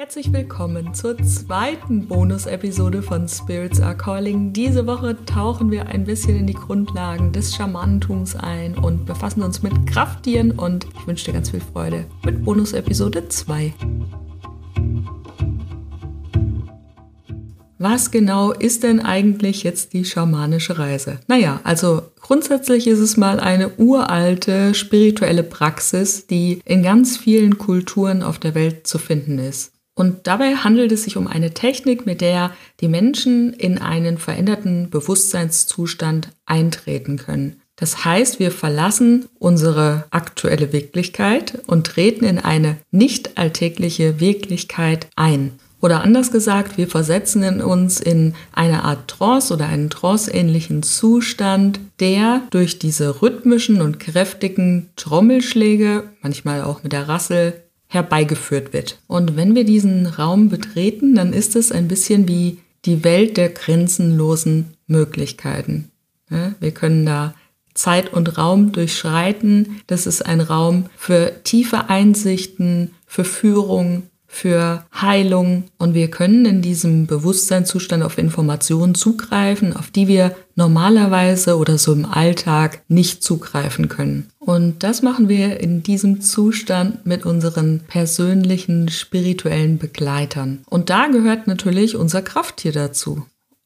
Herzlich willkommen zur zweiten Bonus-Episode von Spirits Are Calling. Diese Woche tauchen wir ein bisschen in die Grundlagen des Schamanentums ein und befassen uns mit Krafttieren und ich wünsche dir ganz viel Freude mit Bonus-Episode 2. Was genau ist denn eigentlich jetzt die schamanische Reise? Naja, also grundsätzlich ist es mal eine uralte spirituelle Praxis, die in ganz vielen Kulturen auf der Welt zu finden ist. Und dabei handelt es sich um eine Technik, mit der die Menschen in einen veränderten Bewusstseinszustand eintreten können. Das heißt, wir verlassen unsere aktuelle Wirklichkeit und treten in eine nicht alltägliche Wirklichkeit ein. Oder anders gesagt, wir versetzen uns in eine Art Trance oder einen tranceähnlichen Zustand, der durch diese rhythmischen und kräftigen Trommelschläge, manchmal auch mit der Rassel, herbeigeführt wird. Und wenn wir diesen Raum betreten, dann ist es ein bisschen wie die Welt der grenzenlosen Möglichkeiten. Wir können da Zeit und Raum durchschreiten. Das ist ein Raum für tiefe Einsichten, für Führung, für Heilung und wir können in diesem Bewusstseinszustand auf Informationen zugreifen, auf die wir normalerweise oder so im Alltag nicht zugreifen können. Und das machen wir in diesem Zustand mit unseren persönlichen spirituellen Begleitern. Und da gehört natürlich unser Krafttier dazu.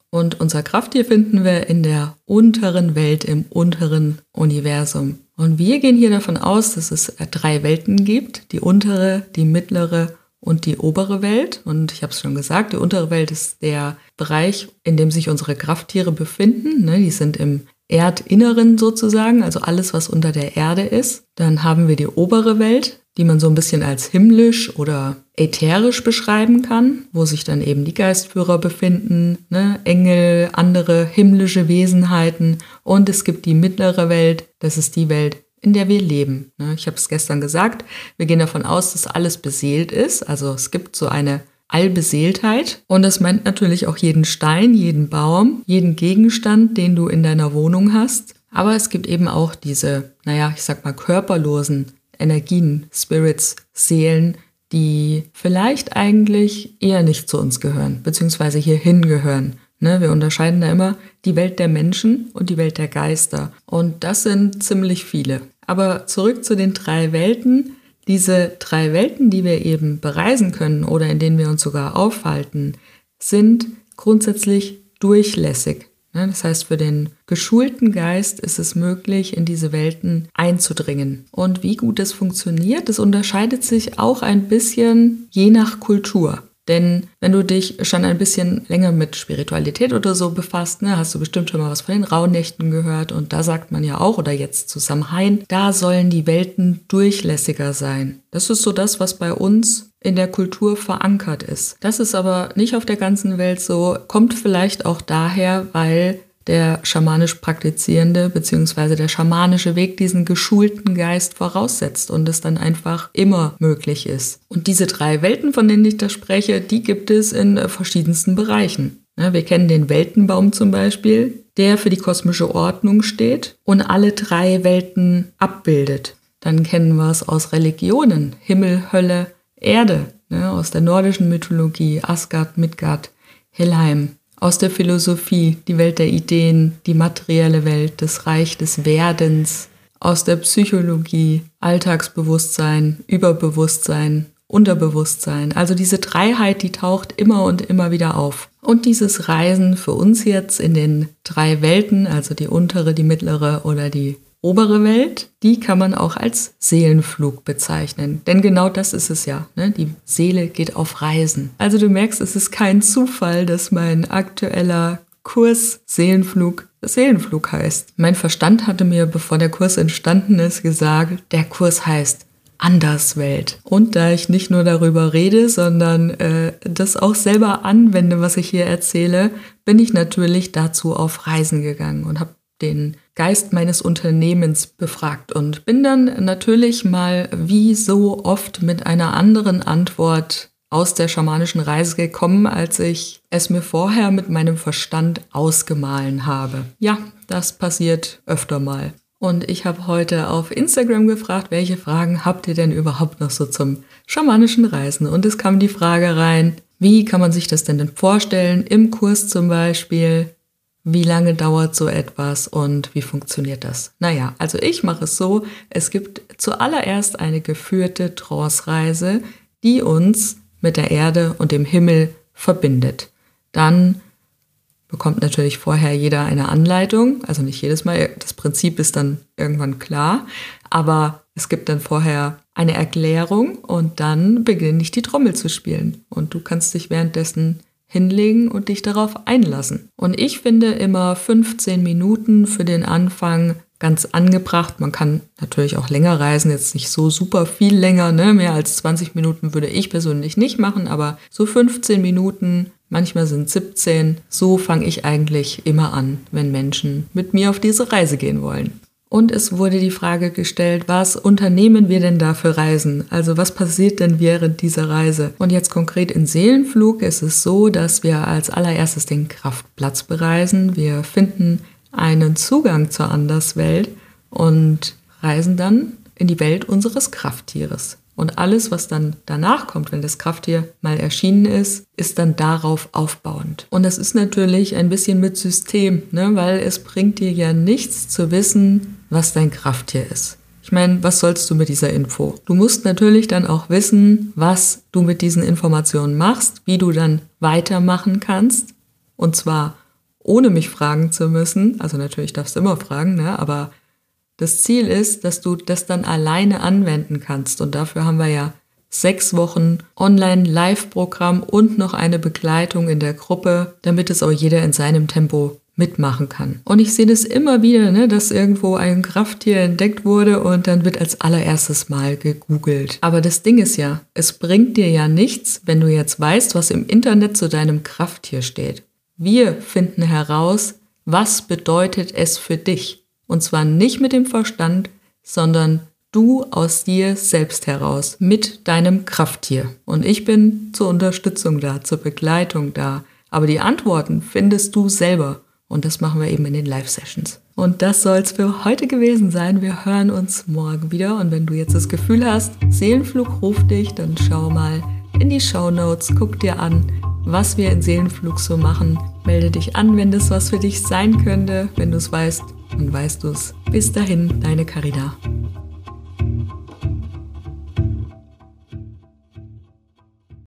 Und unser Krafttier finden wir in der unteren Welt, im unteren Universum. Und wir gehen hier davon aus, dass es drei Welten gibt, die untere, die mittlere und die obere Welt. Und ich habe es schon gesagt, die untere Welt ist der Bereich, in dem sich unsere Krafttiere befinden. Ne, die sind im Erdinneren sozusagen, also alles, was unter der Erde ist. Dann haben wir die obere Welt, die man so ein bisschen als himmlisch oder ätherisch beschreiben kann, wo sich dann eben die Geistführer befinden, ne? Engel, andere himmlische Wesenheiten. Und es gibt die mittlere Welt, das ist die Welt, in der wir leben. Ne? Ich habe es gestern gesagt, wir gehen davon aus, dass alles beseelt ist. Also es gibt so eine Allbeseeltheit. Und das meint natürlich auch jeden Stein, jeden Baum, jeden Gegenstand, den du in deiner Wohnung hast. Aber es gibt eben auch diese, naja, ich sag mal, körperlosen Energien, Spirits, Seelen, die vielleicht eigentlich eher nicht zu uns gehören, beziehungsweise hierhin gehören. Ne, wir unterscheiden da immer die Welt der Menschen und die Welt der Geister. Und das sind ziemlich viele. Aber zurück zu den drei Welten. Diese drei Welten, die wir eben bereisen können oder in denen wir uns sogar aufhalten, sind grundsätzlich durchlässig. Das heißt, für den geschulten Geist ist es möglich, in diese Welten einzudringen. Und wie gut das funktioniert, das unterscheidet sich auch ein bisschen je nach Kultur. Denn wenn du dich schon ein bisschen länger mit Spiritualität oder so befasst, ne, hast du bestimmt schon mal was von den Rauhnächten gehört. Und da sagt man ja auch, oder jetzt zu Samhain, da sollen die Welten durchlässiger sein. Das ist so das, was bei uns in der Kultur verankert ist. Das ist aber nicht auf der ganzen Welt so, kommt vielleicht auch daher, weil der schamanisch praktizierende bzw. der schamanische Weg diesen geschulten Geist voraussetzt und es dann einfach immer möglich ist. Und diese drei Welten, von denen ich da spreche, die gibt es in verschiedensten Bereichen. Wir kennen den Weltenbaum zum Beispiel, der für die kosmische Ordnung steht und alle drei Welten abbildet. Dann kennen wir es aus Religionen, Himmel, Hölle, Erde, aus der nordischen Mythologie, Asgard, Midgard, Helheim aus der Philosophie, die Welt der Ideen, die materielle Welt, das Reich des Werdens, aus der Psychologie, Alltagsbewusstsein, Überbewusstsein, Unterbewusstsein. Also diese Dreiheit, die taucht immer und immer wieder auf. Und dieses Reisen für uns jetzt in den drei Welten, also die untere, die mittlere oder die obere Welt, die kann man auch als Seelenflug bezeichnen. Denn genau das ist es ja. Ne? Die Seele geht auf Reisen. Also du merkst, es ist kein Zufall, dass mein aktueller Kurs Seelenflug Seelenflug heißt. Mein Verstand hatte mir, bevor der Kurs entstanden ist, gesagt, der Kurs heißt Anderswelt. Und da ich nicht nur darüber rede, sondern äh, das auch selber anwende, was ich hier erzähle, bin ich natürlich dazu auf Reisen gegangen und habe den Geist meines Unternehmens befragt und bin dann natürlich mal wie so oft mit einer anderen Antwort aus der schamanischen Reise gekommen, als ich es mir vorher mit meinem Verstand ausgemahlen habe. Ja, das passiert öfter mal. Und ich habe heute auf Instagram gefragt, welche Fragen habt ihr denn überhaupt noch so zum schamanischen Reisen. Und es kam die Frage rein, wie kann man sich das denn, denn vorstellen, im Kurs zum Beispiel? Wie lange dauert so etwas und wie funktioniert das? Naja, also ich mache es so, es gibt zuallererst eine geführte Trance-Reise, die uns mit der Erde und dem Himmel verbindet. Dann bekommt natürlich vorher jeder eine Anleitung, also nicht jedes Mal, das Prinzip ist dann irgendwann klar, aber es gibt dann vorher eine Erklärung und dann beginne ich die Trommel zu spielen und du kannst dich währenddessen hinlegen und dich darauf einlassen. Und ich finde immer 15 Minuten für den Anfang ganz angebracht. Man kann natürlich auch länger reisen, jetzt nicht so super viel länger, ne? mehr als 20 Minuten würde ich persönlich nicht machen, aber so 15 Minuten, manchmal sind 17, so fange ich eigentlich immer an, wenn Menschen mit mir auf diese Reise gehen wollen. Und es wurde die Frage gestellt, was unternehmen wir denn da für Reisen? Also was passiert denn während dieser Reise? Und jetzt konkret in Seelenflug ist es so, dass wir als allererstes den Kraftplatz bereisen. Wir finden einen Zugang zur Anderswelt und reisen dann in die Welt unseres Krafttieres. Und alles, was dann danach kommt, wenn das Krafttier mal erschienen ist, ist dann darauf aufbauend. Und das ist natürlich ein bisschen mit System, ne? weil es bringt dir ja nichts zu wissen, was dein Krafttier ist. Ich meine, was sollst du mit dieser Info? Du musst natürlich dann auch wissen, was du mit diesen Informationen machst, wie du dann weitermachen kannst. Und zwar ohne mich fragen zu müssen. Also natürlich darfst du immer fragen, ne? aber das Ziel ist, dass du das dann alleine anwenden kannst. Und dafür haben wir ja sechs Wochen Online-Live-Programm und noch eine Begleitung in der Gruppe, damit es auch jeder in seinem Tempo mitmachen kann. Und ich sehe das immer wieder, ne, dass irgendwo ein Krafttier entdeckt wurde und dann wird als allererstes Mal gegoogelt. Aber das Ding ist ja, es bringt dir ja nichts, wenn du jetzt weißt, was im Internet zu deinem Krafttier steht. Wir finden heraus, was bedeutet es für dich. Und zwar nicht mit dem Verstand, sondern du aus dir selbst heraus, mit deinem Krafttier. Und ich bin zur Unterstützung da, zur Begleitung da. Aber die Antworten findest du selber. Und das machen wir eben in den Live-Sessions. Und das soll es für heute gewesen sein. Wir hören uns morgen wieder. Und wenn du jetzt das Gefühl hast, Seelenflug ruft dich, dann schau mal in die Show Notes, guck dir an, was wir in Seelenflug so machen. Melde dich an, wenn das was für dich sein könnte. Wenn du es weißt, dann weißt du es. Bis dahin, deine Carina.